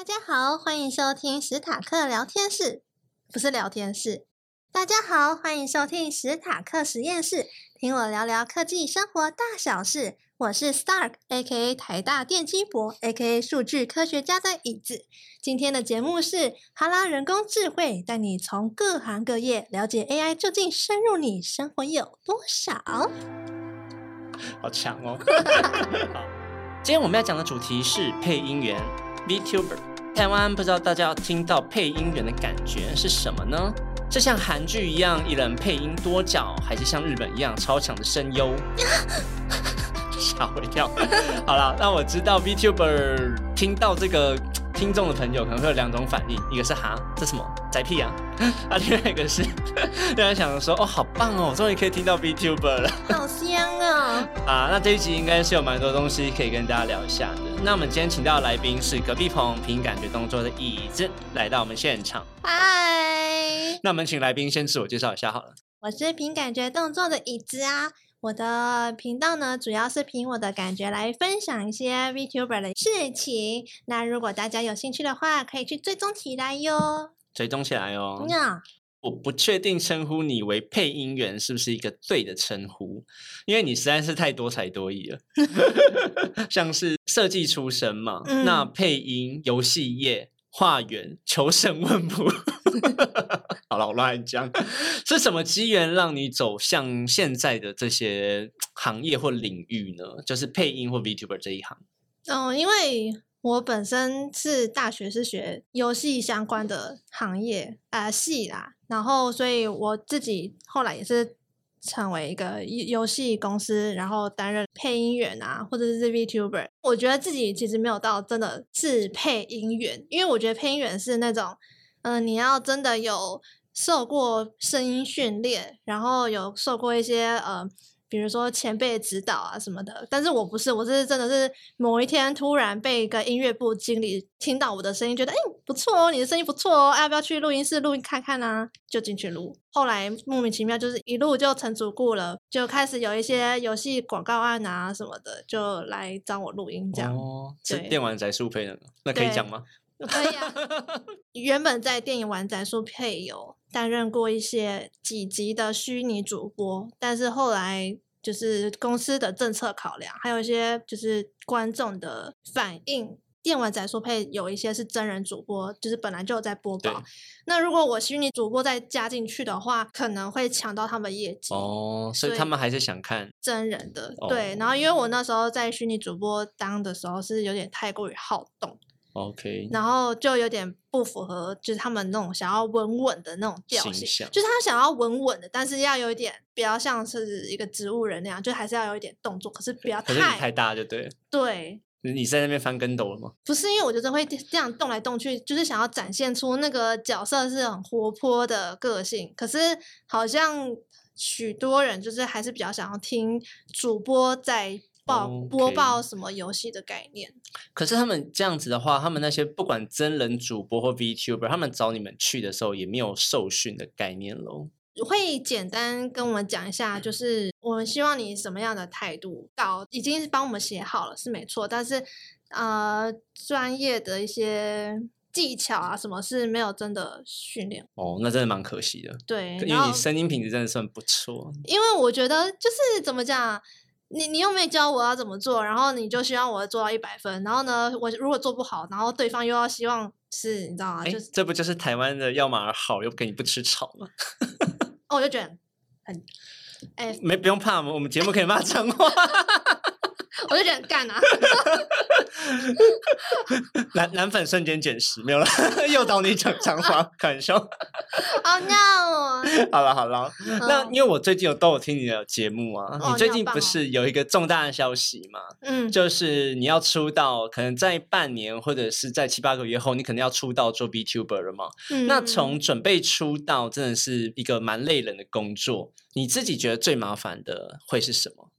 大家好，欢迎收听史塔克聊天室，不是聊天室。大家好，欢迎收听史塔克实验室，听我聊聊科技生活大小事。我是 Stark，A.K.A 台大电机博，A.K.A 数据科学家的椅子。今天的节目是哈拉人工智慧，带你从各行各业了解 AI 究竟深入你生活有多少。好强哦！好，今天我们要讲的主题是配音员 VTuber。台湾不知道大家要听到配音员的感觉是什么呢？是像韩剧一样一人配音多角，还是像日本一样超强的声优？吓我一跳。好了，那我知道 VTuber 听到这个听众的朋友可能会有两种反应，一个是哈，这什么宅屁啊？啊，另外一个是 大家想说，哦，好棒哦，终于可以听到 VTuber 了，好香啊！啊，那这一集应该是有蛮多东西可以跟大家聊一下的。那我们今天请到的来宾是隔壁棚凭感觉动作的椅子来到我们现场。嗨，那我们请来宾先自我介绍一下好了。我是凭感觉动作的椅子啊。我的频道呢，主要是凭我的感觉来分享一些 VTuber 的事情。那如果大家有兴趣的话，可以去追踪起来哟。追踪起来哦。那，我不确定称呼你为配音员是不是一个对的称呼，因为你实在是太多才多艺了。像是设计出身嘛，嗯那配音、游戏业、化缘、求神问卜。好了，我乱讲。是什么机缘让你走向现在的这些行业或领域呢？就是配音或 VTuber 这一行。嗯，因为我本身是大学是学游戏相关的行业呃系啦，然后所以我自己后来也是成为一个游游戏公司，然后担任配音员啊，或者是 VTuber。我觉得自己其实没有到真的是配音员，因为我觉得配音员是那种，嗯、你要真的有受过声音训练，然后有受过一些呃。比如说前辈指导啊什么的，但是我不是，我是真的是某一天突然被一个音乐部经理听到我的声音，觉得哎、不错哦，你的声音不错哦，要不要去录音室录音看看啊？就进去录。后来莫名其妙就是一路就成主顾了，就开始有一些游戏广告案啊什么的，就来找我录音这样。哦，是对电玩宅速配的？那可以对讲吗？可以啊，原本在电影玩宅书配有担任过一些几级的虚拟主播，但是后来就是公司的政策考量，还有一些就是观众的反应。电玩宅书配有一些是真人主播，就是本来就有在播对报。那如果我虚拟主播再加进去的话，可能会抢到他们业绩。哦，所以所以他们还是想看真人的哦对，然后因为我那时候在虚拟主播当的时候是有点太过于好动，OK 然后就有点不符合，就是他们那种想要稳稳的那种调性，就是他想要稳稳的，但是要有一点比较像是一个植物人那样，就还是要有一点动作，可是不要太太大就对了。对。你你在那边翻跟斗了吗？不是因为我觉得会这样动来动去，就是想要展现出那个角色是很活泼的个性，可是好像许多人就是还是比较想要听主播在报、播报什么游戏的概念。可是他们这样子的话，他们那些不管真人主播或 VTuber，他们找你们去的时候也没有受训的概念喽。会简单跟我们讲一下，就是我们希望你什么样的态度，稿已经是帮我们写好了，是没错，但是呃，专业的一些技巧啊，什么是没有真的训练。哦，那真的蛮可惜的，对，因为你声音品质真的算不错。因为我觉得就是怎么讲，你你又没教我要怎么做，然后你就希望我做到一百分，然后呢，我如果做不好，然后对方又要希望是你知道吗？哎、就是这不就是台湾的要马儿好，又给你不吃草吗？哦，我就觉得很，哎、没不用怕，我们节目可以骂脏话。我就觉得很干啊。男男粉瞬间减十，没有了，诱导你讲脏话，开玩笑。哦 no！好了好了，那嗯因为我最近有都有听你的节目啊，哦你最近不是有一个重大的消息吗？嗯，就是你要出道，可能在半年或者是在七八个月后，你可能要出道做 VTuber 了嘛？那嗯从准备出道真的是一个蛮累人的工作，你自己觉得最麻烦的会是什么？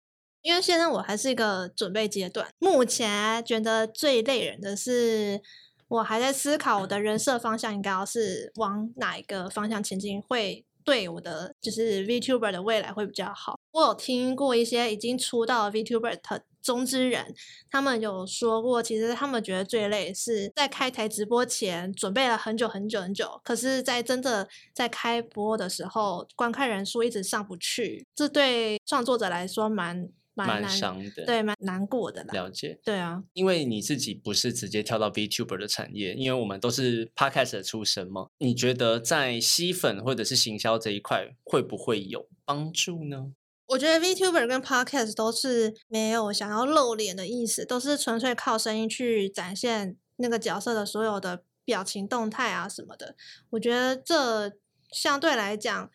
因为现在我还是一个准备阶段，目前觉得最累人的是，我还在思考我的人设方向应该要是往哪一个方向前进，会对我的就是 VTuber 的未来会比较好。我有听过一些已经出道 VTuber 的中之人，他们有说过，其实他们觉得最累是在开台直播前准备了很久很久很久，可是，在真的在开播的时候，观看人数一直上不去，这对创作者来说蛮蛮蛮，伤的。对，蛮难过的啦。了解。对啊，因为你自己不是直接跳到 VTuber 的产业，因为我们都是 Podcast 的出身嘛。你觉得在吸粉或者是行销这一块会不会有帮助呢？我觉得 VTuber 跟 Podcast 都是没有想要露脸的意思，都是纯粹靠声音去展现那个角色的所有的表情动态啊什么的。我觉得这相对来讲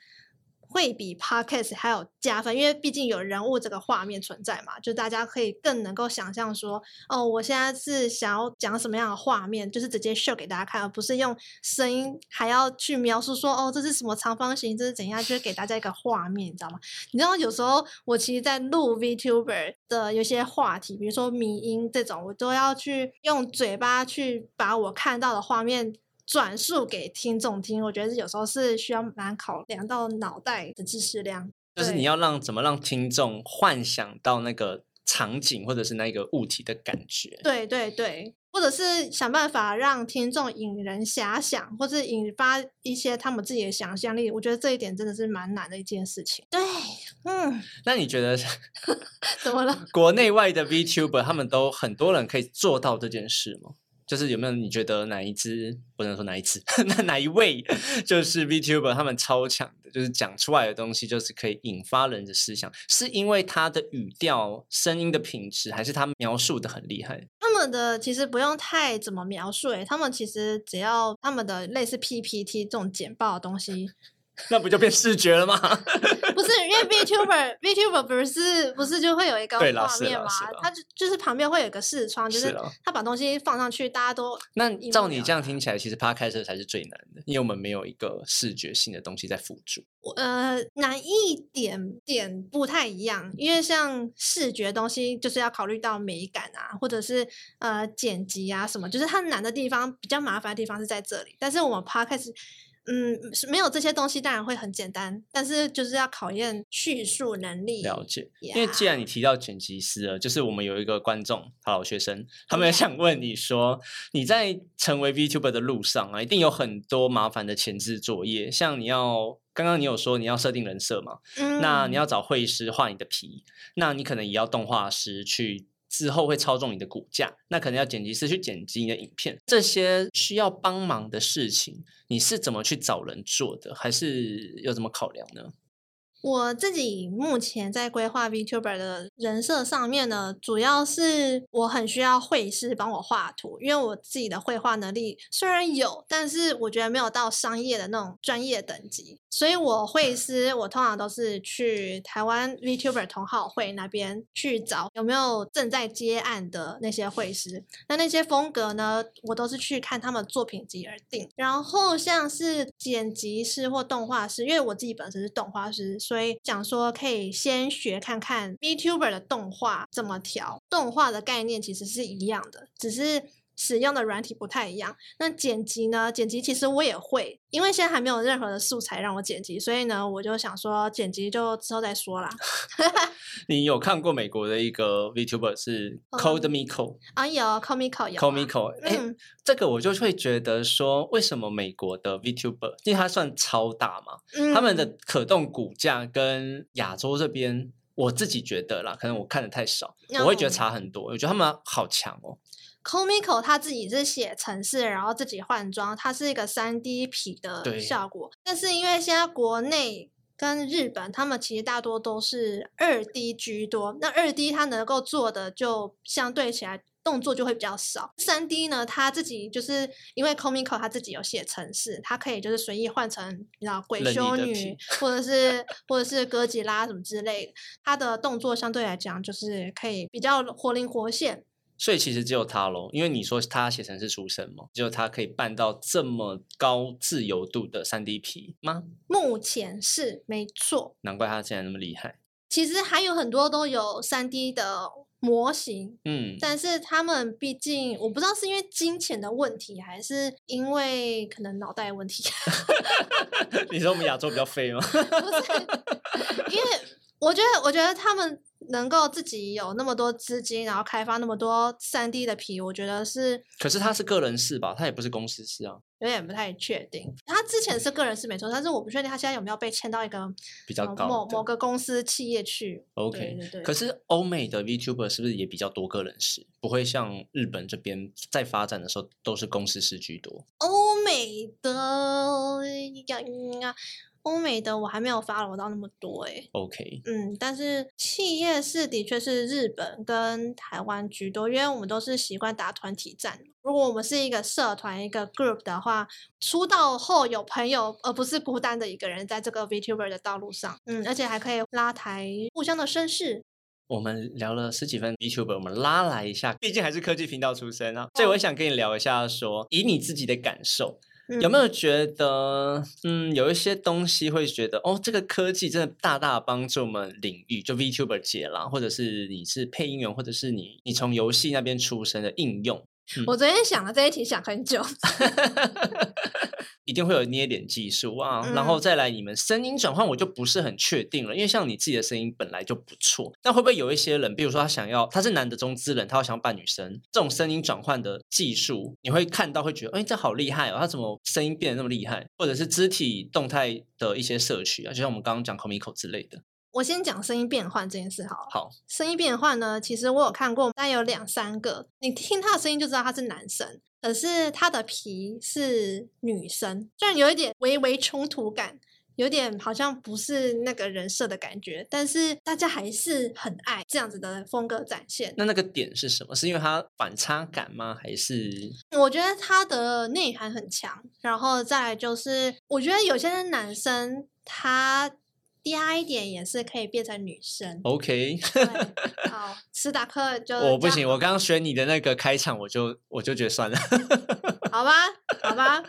会比 Podcast 还有加分，因为毕竟有人物这个画面存在嘛，就大家可以更能够想象说，哦，我现在是想要讲什么样的画面，就是直接 show 给大家看，而不是用声音还要去描述说，哦，这是什么长方形，这是怎样，就是给大家一个画面，你知道吗？你知道有时候我其实，在录 VTuber 的有些话题，比如说迷音这种，我都要去用嘴巴去把我看到的画面转述给听众听。我觉得有时候是需要蛮考量到脑袋的知识量。就是你要让怎么让听众幻想到那个场景或者是那个物体的感觉。对对对，或者是想办法让听众引人遐想，或是引发一些他们自己的想象力。我觉得这一点真的是蛮难的一件事情。对，嗯，那你觉得 怎么了？国内外的 VTuber 他们都很多人可以做到这件事吗？就是有没有你觉得哪一支不能说哪一支，那哪一位就是 VTuber 他们超强的，就是讲出来的东西就是可以引发人的思想，是因为他的语调、声音的品质，还是他描述的很厉害？他们的其实不用太怎么描述、欸，他们其实只要他们的类似 PPT 这种简报的东西，那不就变视觉了吗？不是因为 VTuber VTuber 不是不是就会有一个画面吗啦是啦？它就就是旁边会有一个视窗，就是他把东西放上去，大家都那照你这样听起来，其实 Podcast 才是最难的，因为我们没有一个视觉性的东西在辅助。呃难一点点不太一样，因为像视觉东西就是要考虑到美感啊，或者是呃剪辑啊什么，就是它难的地方比较麻烦的地方是在这里。但是我们 podcast 嗯是没有这些东西，当然会很简单，但是就是要考验叙述能力。了解，因为既然你提到剪辑师了，就是我们有一个观众，好老学生，他们也想问你说，你在成为 VTuber 的路上啊，一定有很多麻烦的前置作业，像你要刚刚你有说你要设定人设嘛，嗯那你要找绘师画你的皮，那你可能也要动画师去。之后会操纵你的股价，那可能要剪辑师去剪辑你的影片，这些需要帮忙的事情，你是怎么去找人做的，还是有怎么考量呢？我自己目前在规划 VTuber 的人设上面呢，主要是我很需要绘师帮我画图，因为我自己的绘画能力虽然有，但是我觉得没有到商业的那种专业等级，所以我绘师我通常都是去台湾 VTuber 同好会那边去找有没有正在接案的那些绘师，那那些风格呢，我都是去看他们作品集而定。然后像是剪辑师或动画师，因为我自己本身是动画师，所以想说可以先学看看 VTuber 的动画怎么调。动画的概念其实是一样的，只是使用的软体不太一样。那剪辑呢？剪辑其实我也会，因为现在还没有任何的素材让我剪辑，所以呢，我就想说剪辑就之后再说啦。你有看过美国的一个 VTuber 是嗯 Code Miko、啊，有 Comico 有、啊、Comico，哎、嗯这个我就会觉得说，为什么美国的 VTuber，因为它算超大嘛，他们的嗯可动骨架跟亚洲这边，我自己觉得啦，可能我看的太少，我会觉得哦差很多。我觉得他们好强哦，Comico 他自己是写城市，然后自己换装，它是一个三 D 皮的效果。但是因为现在国内跟日本，他们其实大多都是二 D 居多，那二 D 它能够做的就相对起来。动作就会比较少。三 D 呢，他自己就是因为 Comico 他自己有写程式，它可以就是随意换成你知道鬼修女，或者是或者是哥吉拉什么之类的，它的动作相对来讲就是可以比较活灵活现。所以其实只有他喽，因为你说他写程式出身嘛，只有他可以办到这么高自由度的三 D 皮吗？目前是没错，难怪他竟然那么厉害。其实还有很多都有三 D 的模型，嗯，但是他们毕竟我不知道是因为金钱的问题，还是因为可能脑袋问题，你说我们亚洲比较废吗？不是，因为我觉得我觉得他们能够自己有那么多资金，然后开发那么多三 D 的皮，我觉得是可是他是个人事吧，他也不是公司事啊，有点不太确定。他之前是个人是没错，但是我不确定他现在有没有被签到一个比较呃高的某某个公司企业去。OK，对对对。可是欧美的 VTuber 是不是也比较多个人事？不会像日本这边在发展的时候都是公司事居多。欧美的呀呀，欧美的我还没有发我到那么多诶、OK，嗯，但是企业是的确是日本跟台湾居多，因为我们都是习惯打团体战。如果我们是一个社团、一个 group 的话，出道后有朋友，而不是孤单的一个人在这个 VTuber 的道路上。嗯，而且还可以拉抬互相的声势。我们聊了十几分 VTuber，我们拉来一下，毕竟还是科技频道出身啊，所以我想跟你聊一下说以你自己的感受，有没有觉得，嗯，有一些东西会觉得，哦，这个科技真的大大帮助我们领域，就 VTuber 界啦，或者是你是配音员，或者是你你从游戏那边出身的应用，我昨天想了这一题想很久，一定会有捏脸技术啊，然后嗯再来你们声音转换，我就不是很确定了，因为像你自己的声音本来就不错，那会不会有一些人，比如说他想要他是男的中资人，他要想要扮女生，这种声音转换的技术，你会看到会觉得，哎，这好厉害哦，他怎么声音变得那么厉害？或者是肢体动态的一些摄取啊，就像我们刚刚讲 Comico 之类的。我先讲声音变换这件事好了。好，声音变换呢，其实我有看过，大概有两三个，你听他的声音就知道他是男生，可是他的皮是女生，虽然有一点微微冲突感，有点好像不是那个人设的感觉，但是大家还是很爱这样子的风格展现。那那个点是什么？是因为它反差感吗？还是我觉得他的内涵很强，然后再来就是，我觉得有些男生他嗲一点也是可以变成女生。OK？好，斯达克就我不行，我刚刚选你的那个开场，我就我就觉得算了。好吧，好吧，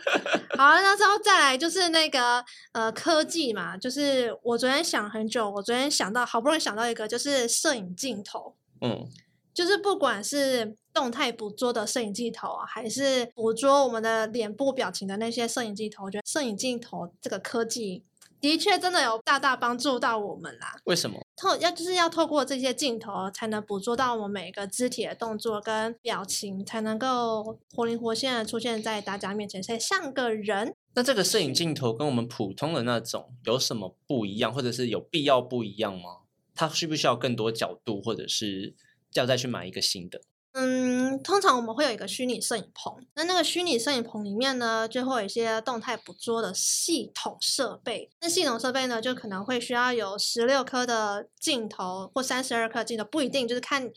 好，那之后再来就是那个呃科技嘛，就是我昨天想很久，我昨天想到好不容易想到一个，就是摄影镜头，嗯，就是不管是动态捕捉的摄影镜头啊，还是捕捉我们的脸部表情的那些摄影镜头，我觉得摄影镜头这个科技的确真的有大大帮助到我们啦。为什么？透要就是要透过这些镜头，才能捕捉到我们每个肢体的动作跟表情，才能够活灵活现的出现在大家面前，才像个人。那这个摄影镜头跟我们普通的那种有什么不一样，或者是有必要不一样吗？它需不需要更多角度，或者是要再去买一个新的？嗯，通常我们会有一个虚拟摄影棚，那那个虚拟摄影棚里面呢，就会有一些动态捕捉的系统设备。那系统设备呢，就可能会需要有十六颗的镜头或三十二颗镜头，不一定，就是看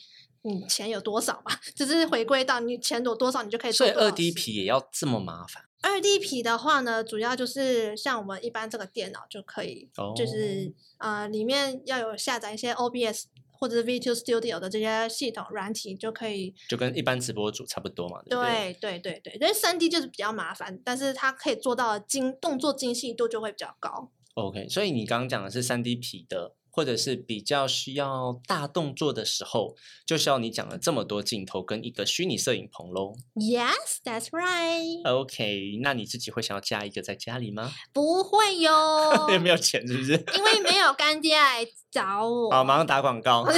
你钱有多少嘛，只是回归到你钱有多少，你就可以做所以二 D 皮也要这么麻烦。二 D 皮的话呢，主要就是像我们一般这个电脑就可以，哦就是呃里面要有下载一些 OBS 或者是 V2 Studio 的这些系统软体就可以。就跟一般直播主差不多嘛，对不对？对对对对，因为三 D 就是比较麻烦，但是它可以做到精动作精细度就会比较高。OK，所以你刚刚讲的是三 D 皮的，或者是比较需要大动作的时候，就需要你讲了这么多镜头跟一个虚拟摄影棚喽。Yes, that's right。OK，那你自己会想要加一个在家里吗？不会哟，有没有钱是不是？因为没有干爹来找我。好，马上打广告。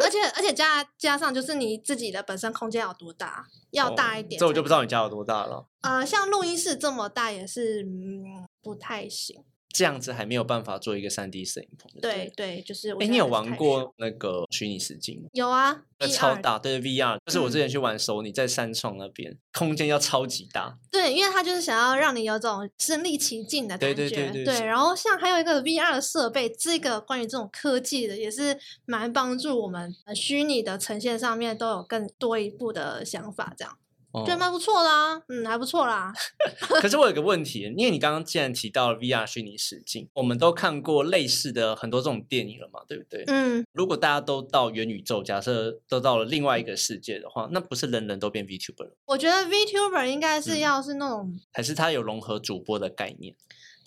而且而且加加上就是你自己的本身空间有多大，要大一点这我就不知道你家有多大了。呃，像录音室这么大也是嗯不太行。这样子还没有办法做一个三 D 摄影棚。对对，就是我哎，你有玩过？那个虚拟实境吗？有啊，那超大，对 VR，就是我之嗯前去玩手，你在三创那边，空间要超级大。对，因为他就是想要让你有种身临其境的感觉。对对对对然后像还有一个 VR 的设备，这个关于这种科技的也是蛮帮助我们呃虚拟的呈现上面都有更多一步的想法，这样哦觉得蛮不错的啊，嗯，还不错啦。可是我有个问题，因为你刚刚既然提到了 VR 虚拟实境，我们都看过类似的很多这种电影了嘛，对不对？嗯，如果大家都到元宇宙，假设都到了另外一个世界的话，那不是人人都变 VTuber 了？我觉得 VTuber 应该是嗯要是那种还是它有融合主播的概念？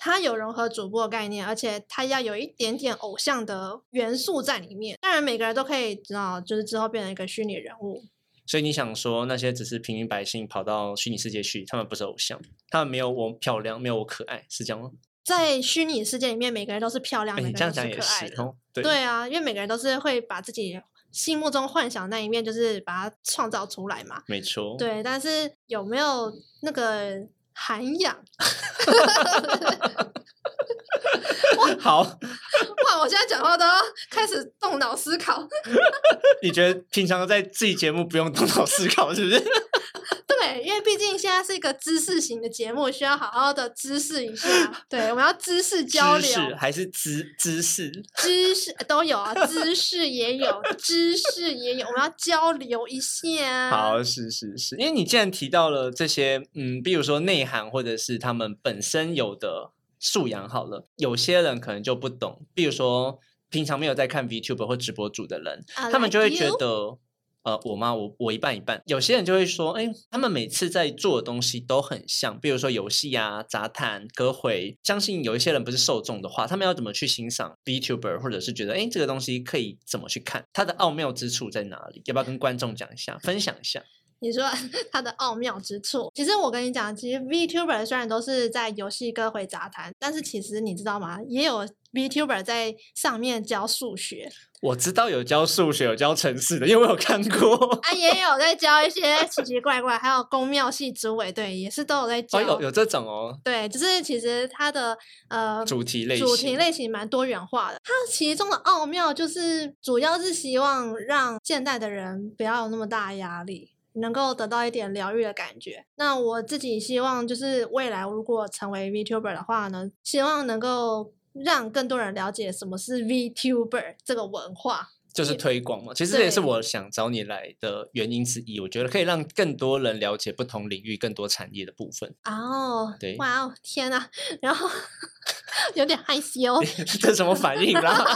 它有融合主播的概念，而且它要有一点点偶像的元素在里面。当然，每个人都可以知道，就是之后变成一个虚拟人物。所以你想说那些只是平民百姓跑到虚拟世界去，他们不是偶像，他们没有我漂亮，没有我可爱，是这样吗？在虚拟世界里面，每个人都是漂亮，哎每个人都你这样讲也是可爱的。哦，对对啊，因为每个人都是会把自己心目中幻想那一面，就是把它创造出来嘛。没错，对，但是有没有那个涵养？好，哇，我现在讲话都要开始动脑思考。你觉得平常在自己节目不用动脑思考，是不是？对，因为毕竟现在是一个知识型的节目，需要好好的知识一下。对，我们要知识交知流，识还是知知识？知识都有啊，知识也有，知识也有，我们要交流一下。好，是是是，因为你既然提到了这些，嗯，比如说内涵或者是他们本身有的素养，好了，有些人可能就不懂，比如说平常没有在看 VTuber 或直播主的人他们就会觉得。呃，我妈？我我一半一半。有些人就会说，哎，他们每次在做的东西都很像，比如说游戏啊、杂谈、歌回。相信有一些人不是受众的话，他们要怎么去欣赏 VTuber，或者是觉得，哎，这个东西可以怎么去看？它的奥妙之处在哪里？要不要跟观众讲一下，分享一下？你说 它的奥妙之处，其实我跟你讲，其实 VTuber 虽然都是在游戏歌回杂谈，但是其实你知道吗？也有 VTuber 在上面教数学我知道有教数学、有教城市的，因为我有看过。啊，也有在教一些奇奇怪怪，还有公庙系之委，对，也是都有在教。哦，有有这种哦，对，就是其实它的呃主题类型，主题类型蛮多元化的。它其中的奥妙就是，主要是希望让现代的人不要有那么大的压力，能够得到一点疗愈的感觉。那我自己希望就是未来如果成为 VTuber 的话呢，希望能够让更多人了解什么是 VTuber 这个文化。就是推广嘛。其实这也是我想找你来的原因之一。我觉得可以让更多人了解不同领域、更多产业的部分。哦，对哇哦，天呐，然后 有点害羞。这什么反应啦？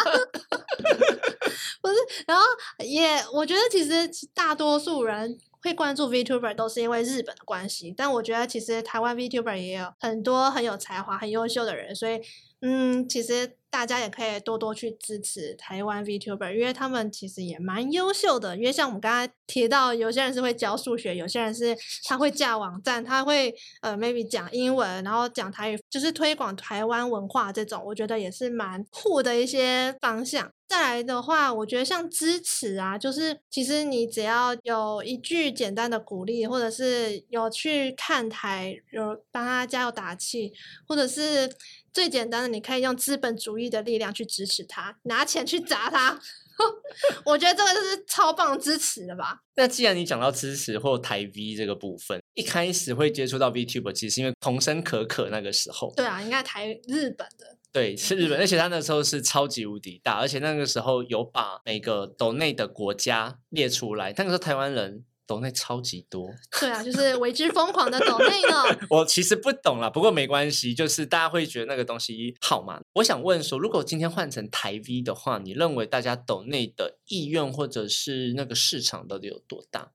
然后也，我觉得其实大多数人会关注 VTuber 都是因为日本的关系，但我觉得其实台湾 VTuber 也有很多很有才华、很优秀的人，所以嗯，其实大家也可以多多去支持台湾 VTuber，因为他们其实也蛮优秀的。因为像我们刚才提到，有些人是会教数学，有些人是他会架网站，他会呃 maybe 讲英文，然后讲台语，就是推广台湾文化这种，我觉得也是蛮酷的一些方向。再来的话，我觉得像支持啊，就是其实你只要有一句简单的鼓励，或者是有去看台，有帮他加油打气，或者是最简单的，你可以用资本主义的力量去支持他，拿钱去砸他。我觉得这个就是超棒支持的吧。那既然你讲到支持或台 V 这个部分，一开始会接触到 VTuber，其实是因为童声可可那个时候，对啊，应该台日本的，对，是日本，而且他那时候是超级无敌大，而且那个时候有把每个岛内的国家列出来，那个时候台湾人岛内超级多。对啊，就是为之疯狂的抖内呢。我其实不懂啦，不过没关系，就是大家会觉得那个东西好嘛。我想问说，如果今天换成台 V 的话，你认为大家抖内的意愿或者是那个市场到底有多大？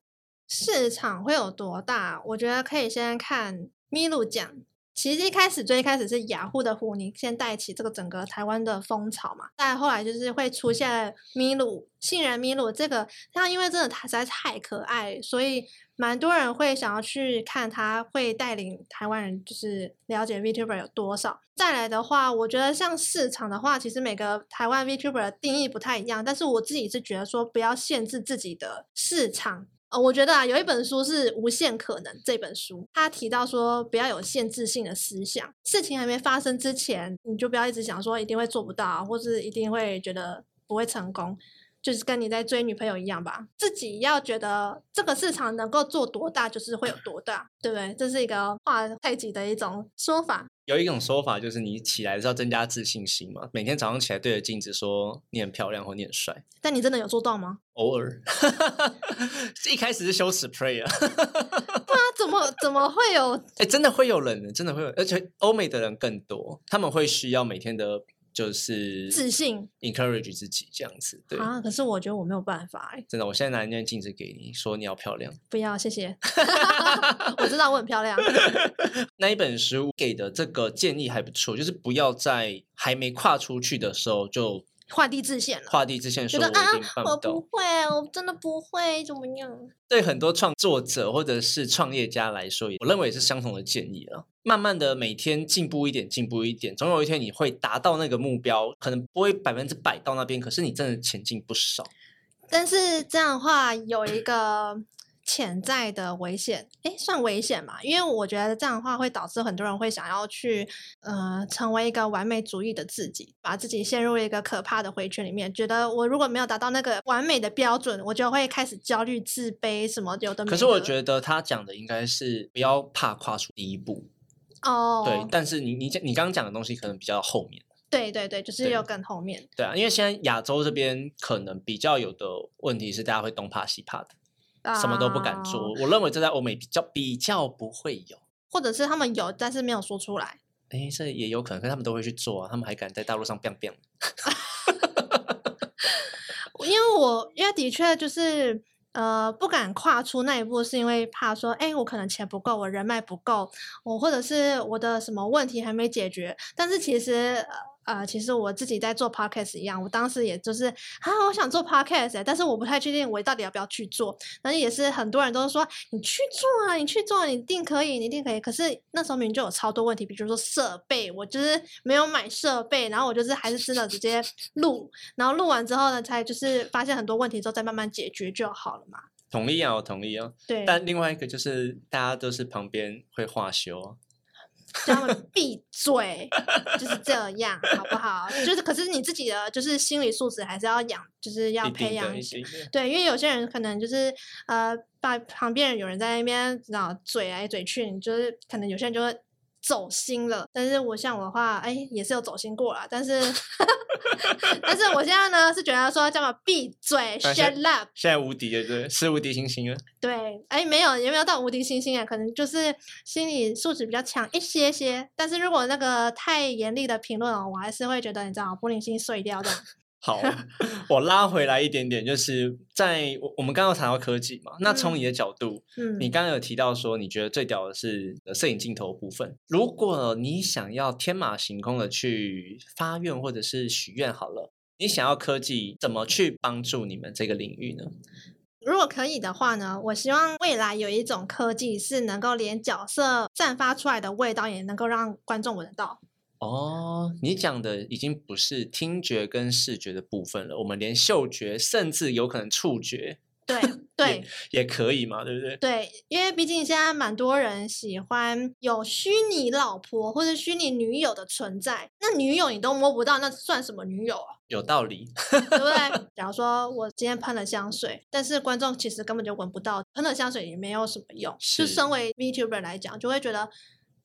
市场会有多大？我觉得可以先看咪露奖。其实一开始最一开始是雅虎的虎尼先带起这个整个台湾的风潮嘛，再后来就是会出现咪露、杏仁咪露这个，它因为真的它实在是太可爱，所以蛮多人会想要去看它会带领台湾人就是了解 VTuber 有多少。再来的话，我觉得像市场的话，其实每个台湾 VTuber 的定义不太一样，但是我自己是觉得说不要限制自己的市场。呃，我觉得啊，有一本书是《无限可能》这本书，他提到说不要有限制性的思想，事情还没发生之前，你就不要一直想说一定会做不到，或是一定会觉得不会成功，就是跟你在追女朋友一样吧，自己要觉得这个市场能够做多大，就是会有多大，对不对？这是一个画太极的一种说法。有一种说法就是你起来是要增加自信心嘛，每天早上起来对着镜子说你很漂亮或你很帅。但你真的有做到吗？偶尔，一开始是羞耻 prayer，那怎么怎么会有？哎，真的会有人的，真的会有，而且欧美的人更多，他们会需要每天的，就是自信 encourage 自己这样子。对，啊，可是我觉得我没有办法哎，真的，我现在拿一面镜子给你，说你要漂亮。不要，谢谢。我知道我很漂亮。那一本书给的这个建议还不错，就是不要在还没跨出去的时候就画地自限了，画地自限，说我啊定办，我不到。不会，我真的不会，怎么样？对很多创作者或者是创业家来说，我认为也是相同的建议了。慢慢的每天进步一点，进步一点，总有一天你会达到那个目标，可能不会百分之百到那边，可是你真的前进不少。但是这样的话有一个潜在的危险，诶，算危险嘛？因为我觉得这样的话会导致很多人会想要去，呃，成为一个完美主义的自己，把自己陷入一个可怕的回圈里面，觉得我如果没有达到那个完美的标准，我就会开始焦虑、自卑什么有的的。可是我觉得他讲的应该是不要怕跨出第一步，哦，对。但是你你讲你刚刚讲的东西可能比较后面，对对对，就是对有更后面。对啊，因为现在亚洲这边可能比较有的问题是大家会东怕西怕的，什么都不敢啊做。我认为这在欧美比较比较不会有。或者是他们有，但是没有说出来。哎，这也有可能，可是他们都会去做啊，他们还敢在大陆上 biang biang。因为我因为的确就是呃不敢跨出那一步，是因为怕说，哎，我可能钱不够，我人脉不够，我或者是我的什么问题还没解决。但是其实呃，其实我自己在做 podcast 一样，我当时也就是啊，我想做 podcast，、欸、但是我不太确定我到底要不要去做。但是也是很多人都说你去做啊，你去做，你一定可以，你一定可以。可是那时候明明就有超多问题，比如说设备，我就是没有买设备，然后我就是还是真的直接录，然后录完之后呢，才就是发现很多问题之后再慢慢解决就好了嘛。同意啊，我同意啊。对，但另外一个就是大家都是旁边会化修啊，叫他们闭嘴，就是这样，好不好？就是可是你自己的就是心理素质还是要养，就是要培养一些。对，因为有些人可能就是呃，把旁边有人在那边然后嘴来嘴去，你就是可能有些人就会走心了。但是我像我的话，哎，也是有走心过啦，但是 但是我现在呢是觉得说叫我闭嘴，shut up。现在无敌了，对，是无敌星星了。对，哎，没有，也没有到无敌星星啊，可能就是心理素质比较强一些些。但是如果那个太严厉的评论哦，我还是会觉得你知道玻璃心碎掉的。好，我拉回来一点点，就是在我我们刚刚有谈到科技嘛，那从你的角度，嗯，你刚刚有提到说，你觉得最屌的是呃摄影镜头部分。如果你想要天马行空的去发愿或者是许愿，好了，你想要科技怎么去帮助你们这个领域呢？如果可以的话呢，我希望未来有一种科技是能够连角色散发出来的味道也能够让观众闻得到。哦，你讲的已经不是听觉跟视觉的部分了，我们连嗅觉，甚至有可能触觉对对也可以嘛，对不对？对，因为毕竟现在蛮多人喜欢有虚拟老婆或者虚拟女友的存在，那女友你都摸不到，那算什么女友啊？有道理。对不对？假如说我今天喷了香水，但是观众其实根本就闻不到，喷了香水也没有什么用。就是身为 VTuber 来讲，就会觉得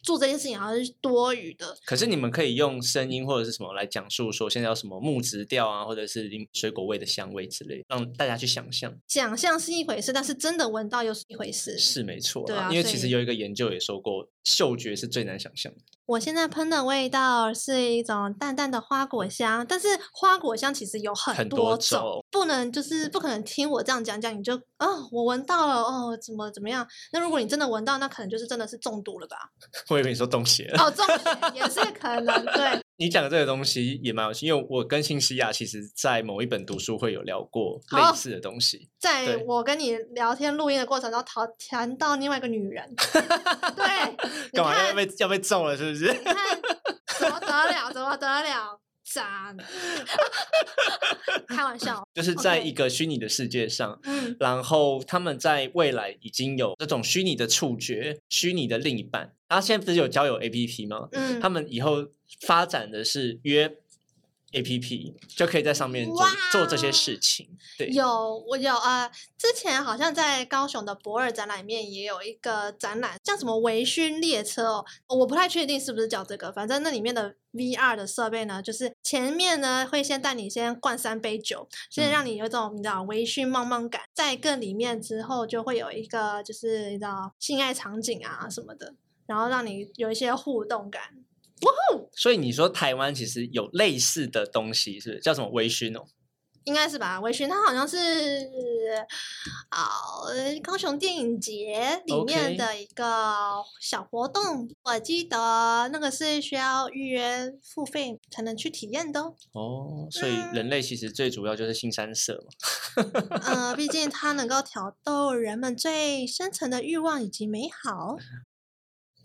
做这件事情好像是多余的。可是你们可以用声音或者是什么来讲述说现在有什么木质调啊，或者是柠水果味的香味之类，让大家去想象。想象是一回事，但是真的闻到又是一回事。是没错啦，对啊因为其实有一个研究也说过，嗅觉是最难想象的。我现在喷的味道是一种淡淡的花果香，但是花果香其实有很很多多种不能就是不可能听我这样讲讲你就哦，我闻到了哦，怎么怎么样？那如果你真的闻到，那可能就是真的是中毒了吧？我以为你说中邪了。哦，中邪也是可能，对，你讲的这个东西也蛮有趣，因为我跟新西亚其实在某一本读书会有聊过好类似的东西。在我跟你聊天录音的过程中，谈谈到另外一个女人，对，你干嘛要，被要被揍了？是不是？你看怎么得了？怎么得了？渣男，开玩笑，就是在一个虚拟的世界上，嗯，然后他们在未来已经有这种虚拟的触觉、虚拟的另一半。他现在不是有交友 APP 吗？嗯他们以后发展的是约 APP，就可以在上面做做这些事情。对，有我有呃，之前好像在高雄的博尔展览里面也有一个展览，叫什么微醺列车哦，我不太确定是不是叫这个，反正那里面的 VR 的设备呢，就是前面呢会先带你先灌三杯酒，先让你有一种你知道微醺茫茫感，在更里面之后就会有一个就是你知道性爱场景啊什么的，然后让你有一些互动感。哇哦所以你说台湾其实有类似的东西，是不是叫什么微醺哦？应该是吧？微醺它好像是啊、呃高雄电影节里面的一个小活动我记得那个是需要预约付费才能去体验的哦。哦，所以人类其实最主要就是性三色嘛。呃，毕竟它能够挑逗人们最深层的欲望以及美好。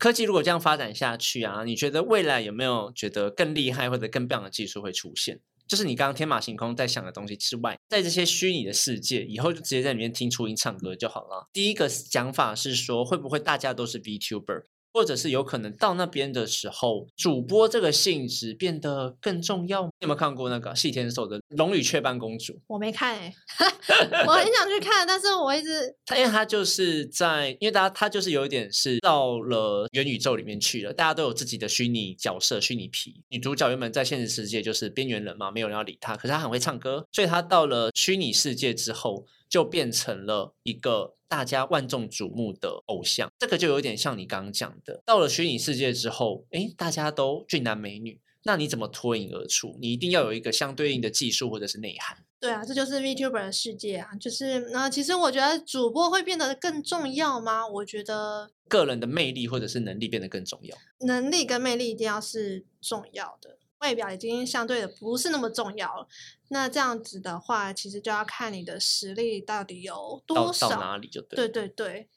科技如果这样发展下去啊，你觉得未来有没有觉得更厉害或者更棒的技术会出现？就是你刚刚天马行空在想的东西之外，在这些虚拟的世界，以后就直接在里面听初音唱歌就好了。第一个讲法是说，会不会大家都是 VTuber？或者是有可能到那边的时候，主播这个性质变得更重要。你有没有看过那个细田守的《龙与雀斑公主》？我没看哎，我很想去看，但是我一直他因为他就是在，因为大家他就是有一点是到了元宇宙里面去了，大家都有自己的虚拟角色、虚拟皮。女主角原本在现实世界就是边缘人嘛，没有人要理她，可是她很会唱歌，所以她到了虚拟世界之后。就变成了一个大家万众瞩目的偶像，这个就有点像你刚刚讲的，到了虚拟世界之后，诶，大家都俊男美女，那你怎么脱颖而出？你一定要有一个相对应的技术或者是内涵。对啊，这就是 VTuber 的世界啊，就是那其实我觉得主播会变得更重要吗？我觉得个人的魅力或者是能力变得更重要，能力跟魅力一定要是重要的。外表已经相对的不是那么重要了，那这样子的话，其实就要看你的实力到底有多少，到哪里就对。对对对。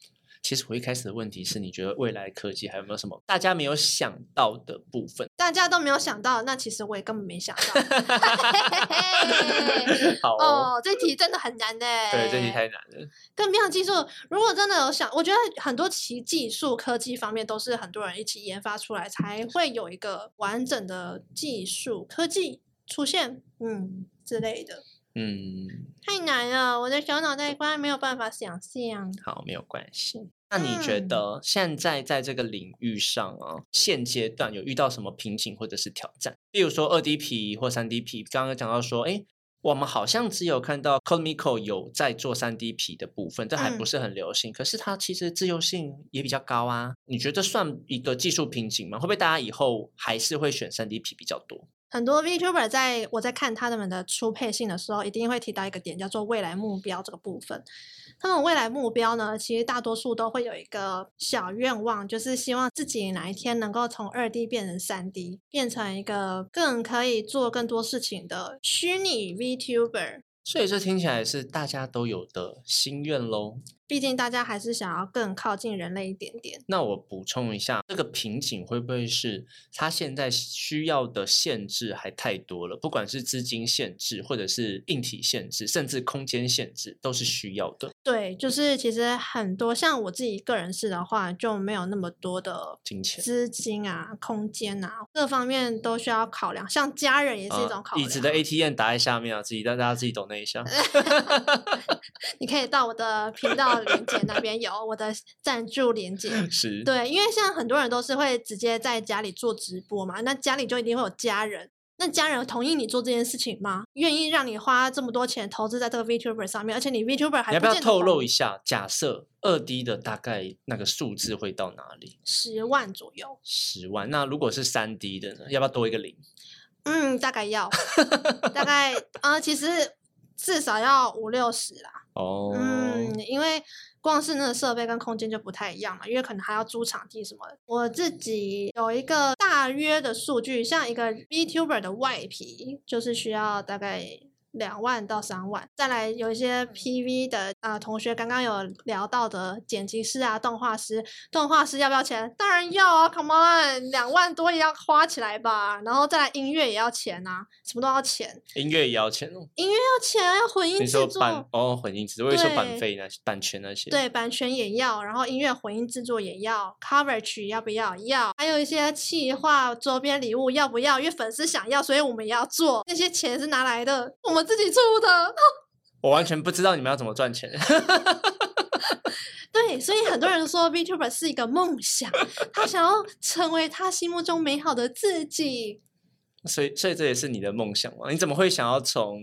其实我一开始的问题是你觉得未来科技还有没有什么大家没有想到的部分？大家都没有想到，那其实我也根本没想到。好哦，这题真的很难呢。对，这题太难了。更不要技术，如果真的有想，我觉得很多其技术科技方面都是很多人一起研发出来，才会有一个完整的技术科技出现，嗯之类的。嗯，太难了，我的小脑袋瓜没有办法想象。好，没有关系。那你觉得现在在这个领域上啊，现阶段有遇到什么瓶颈或者是挑战？例如说二 D 皮或三 D 皮，刚刚讲到说，哎，我们好像只有看到 Comico 有在做三 D 皮的部分，这还不是很流行。可是它其实自由性也比较高啊。你觉得算一个技术瓶颈吗？会不会大家以后还是会选三 D 皮比较多？很多 VTuber 在我在看他们的出配信的时候，一定会提到一个点，叫做未来目标这个部分。他们未来目标呢，其实大多数都会有一个小愿望，就是希望自己哪一天能够从二 D 变成三 D，变成一个更可以做更多事情的虚拟 VTuber。所以这听起来是大家都有的心愿喽。毕竟大家还是想要更靠近人类一点点。那我补充一下，这个瓶颈会不会是它现在需要的限制还太多了？不管是资金限制，或者是硬体限制，甚至空间限制，都是需要的。对，就是其实很多像我自己个人是的话，就没有那么多的金钱、资金啊、空间啊，各方面都需要考量。像家人也是一种考量。椅子的 ATM 打在下面啊，自己让大家自己懂那一下。你可以到我的频道。连接那边有我的赞助连接，是对，因为像很多人都是会直接在家里做直播嘛，那家里就一定会有家人，那家人同意你做这件事情吗？愿意让你花这么多钱投资在这个 Vtuber 上面，而且你 Vtuber 还要不要透露一下？假设二 D 的大概那个数字会到哪里？十万左右。十万，那如果是三 D 的呢？要不要多一个零？嗯，大概要，大概呃，其实至少要五六十啦。哦，嗯，因为光是那个设备跟空间就不太一样嘛，因为可能还要租场地什么的。我自己有一个大约的数据，像一个 VTuber 的外皮，就是需要大概。两万到三万，再来有一些 PV 的啊，同学刚刚有聊到的剪辑师啊、动画师，动画师要不要钱？当然要啊，Come on，两万多也要花起来吧。然后再来音乐也要钱啊，什么都要钱。音乐也要钱哦。音乐要钱，要混音制作。哦，混音制作，我说版费那些，版权那些。对，版权也要，然后音乐混音制作也要，coverage 要不要？要。还有一些企划、周边礼物要不要？因为粉丝想要，所以我们也要做。那些钱是哪来的？我们。自己出的，我完全不知道你们要怎么赚钱。对，所以很多人说 VTuber 是一个梦想，他想要成为他心目中美好的自己。所以，所以这也是你的梦想吗？你怎么会想要从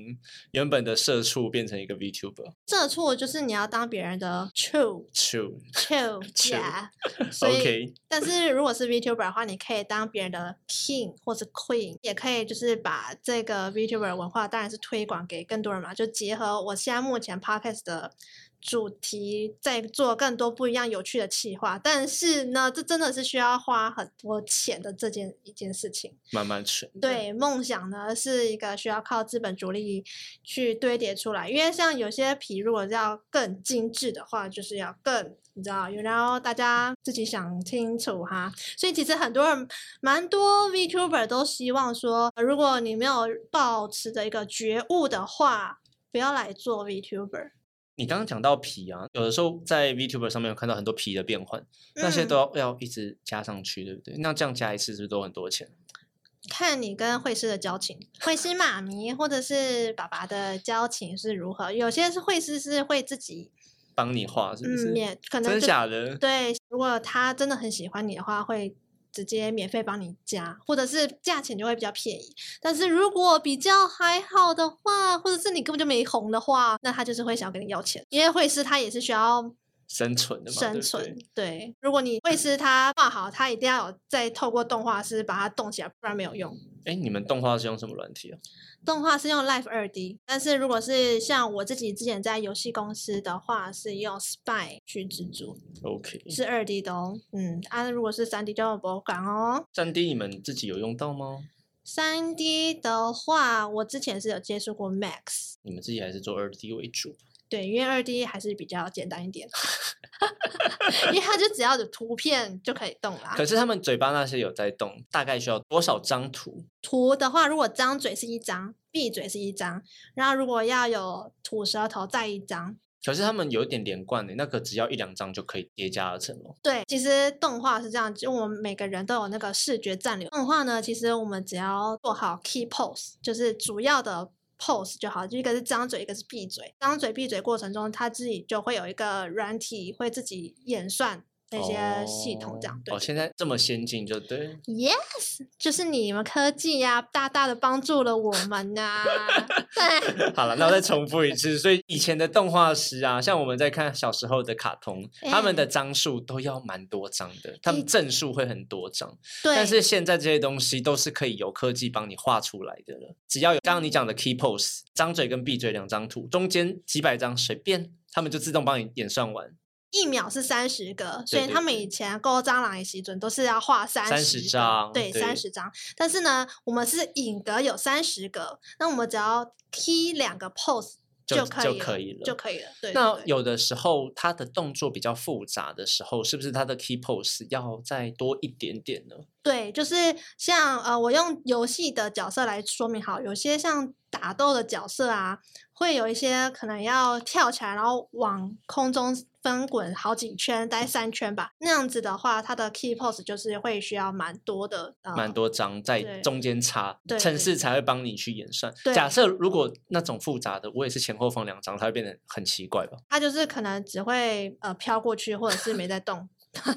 原本的社畜变成一个 VTuber？社畜就是你要当别人的 true，true，true，yeah。所以，但是如果是 VTuber 的话，你可以当别人的 king 或者 queen，也可以就是把这个 VTuber 文化，当然是推广给更多人嘛。就结合我现在目前 podcast 的主题，再做更多不一样有趣的企划。但是呢，这真的是需要花很多钱的这件一件事情。慢慢存。对，梦想呢是一个需要靠资本主力去堆叠出来，因为像有些皮如果要更精致的话，就是要更。你知道，然后大家自己想清楚哈。所以其实很多人，蛮多 VTuber 都希望说，如果你没有保持着一个觉悟的话，不要来做 VTuber。你刚刚讲到皮啊，有的时候在 VTuber 上面有看到很多皮的变换，那些都要要一直加上去，对不对？那这样加一次是不是都很多钱？看你跟会师的交情，会师妈咪或者是爸爸的交情是如何。有些是会师是会自己。帮你画是不是？免可能真假的？对，如果他真的很喜欢你的话，会直接免费帮你加，或者是价钱就会比较便宜。但是如果比较还好的话，或者是你根本就没红的话，那他就是会想要跟你要钱，因为会师他也是需要生存的嘛。生存对，如果你会师他画好，他一定要有再透过动画师把它动起来，不然没有用。哎，你们动画是用什么软体啊？动画是用 Life 二 D，但是如果是像我自己之前在游戏公司的话，是用 Spy 去制作。OK，是二 D 的哦。嗯，啊，如果是三 D 就有博感哦。三 D 你们自己有用到吗？三 D 的话，我之前是有接触过 Max。你们自己还是做二 D 为主？对，因为二 D 还是比较简单一点，因为它就只要有图片就可以动啦。可是他们嘴巴那些有在动，大概需要多少张图？图的话，如果张嘴是一张，闭嘴是一张，然后如果要有吐舌头再一张。可是他们有一点连贯的，那个只要一两张就可以叠加而成了。对，其实动画是这样，就我们每个人都有那个视觉暂留。动画呢，其实我们只要做好 key pose，就是主要的。Pose 就好，就一个是张嘴，一个是闭嘴。张嘴闭嘴过程中，它自己就会有一个软体会自己演算。那些系统这样对，哦，现在这么先进就对，Yes，就是你们科技呀，大大的帮助了我们呐。对，好了，那我再重复一次，所以以前的动画师啊，像我们在看小时候的卡通，他们的张数都要蛮多张的，他们正数会很多张。对，但是现在这些东西都是可以由科技帮你画出来的了，只要有刚刚你讲的 key pose，张嘴跟闭嘴两张图，中间几百张随便，他们就自动帮你演算完。一秒是三十个，所以他们以前勾蟑螂的习准都是要画三十张，对，三十张。但是呢，我们是影格有三十个，那我们只要 key 两个 pose 就可以了，就可以了。对。那有的时候他的动作比较复杂的时候，是不是他的 key pose 要再多一点点呢？对，就是像呃，我用游戏的角色来说明好，有些像打斗的角色啊，会有一些可能要跳起来，然后往空中翻滚好几圈，待三圈吧。那样子的话，它的 key pose 就是会需要蛮多的，蛮多张在中间插，城市才会帮你去演算。对，假设如果那种复杂的，我也是前后放两张，它会变得很奇怪吧？它就是可能只会呃飘过去，或者是没在动。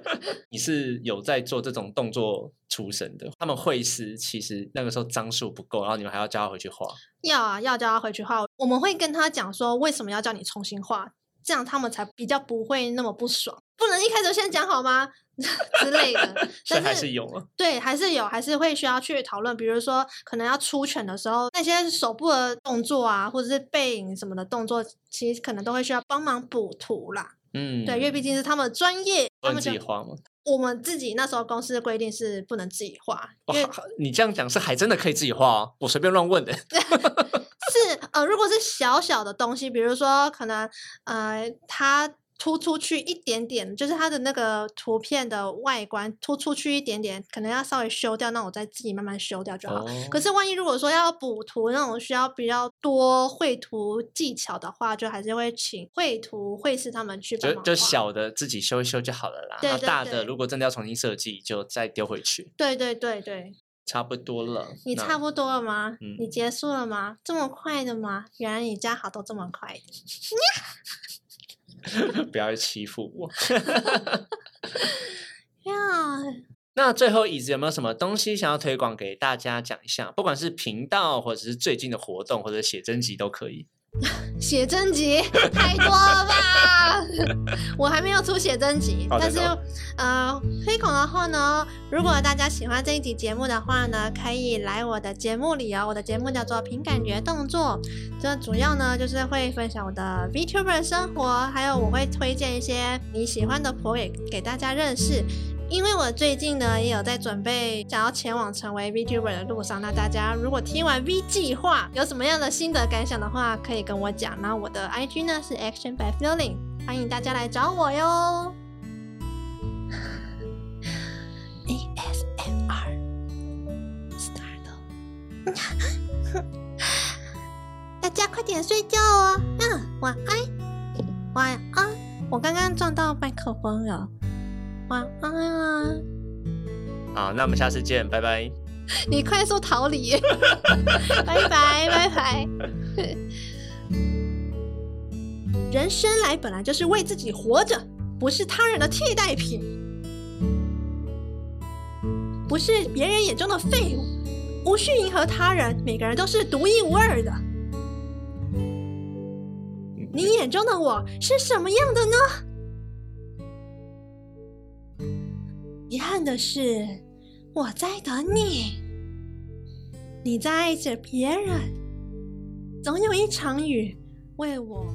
你是有在做这种动作出身的？他们会师其实那个时候张数不够，然后你们还要叫他回去画。要啊，要叫他回去画。我们会跟他讲说，为什么要叫你重新画，这样他们才比较不会那么不爽。不能一开始先讲好吗？之类的。但还是有啊。对，还是有，还是会需要去讨论。比如说，可能要出拳的时候，那些手部的动作啊，或者是背影什么的动作，其实可能都会需要帮忙补图啦。嗯，对，因为毕竟是他们专业，他们自己画吗？我们自己那时候公司的规定是不能自己画。因为你这样讲是还真的可以自己画哦，我随便乱问的。是呃，如果是小小的东西，比如说可能呃，它。突出去一点点，就是它的那个图片的外观突出去一点点，可能要稍微修掉，那我再自己慢慢修掉就好。可是万一如果说要补图那种需要比较多绘图技巧的话，就还是会请绘图绘师他们去帮忙。就就小的自己修一修就好了啦。那大的如果真的要重新设计，就再丢回去。对对对对，差不多了。你差不多了吗？你结束了吗？这么快的吗？原来你家好都这么快的。不要欺负我。呀，那最后椅子有没有什么东西想要推广给大家讲一下？不管是频道，或者是最近的活动，或者写真集都可以。写真集太多了吧？我还没有出写真集，但是呃，推广的话呢，如果大家喜欢这一集节目的话呢，可以来我的节目里哦。我的节目叫做凭感觉动作，这主要呢就是会分享我的 VTuber 生活，还有我会推荐一些你喜欢的婆给给大家认识。因为我最近呢也有在准备想要前往成为 VTuber 的路上，那大家如果听完 V 计划有什么样的心得感想的话，可以跟我讲。那我的 IG 呢是 Action by Feeling，欢迎大家来找我哟。ASMR，start。大家快点睡觉哦，嗯，晚安，晚安。我刚刚撞到麦克风了。晚安啊！好，那我们下次见，拜拜。你快速逃离，拜拜拜拜。人生来本来就是为自己活着，不是他人的替代品，不是别人眼中的废物，无需迎合他人。每个人都是独一无二的。你眼中的我是什么样的呢？憾的是，我在等你，你在爱着别人，总有一场雨为我。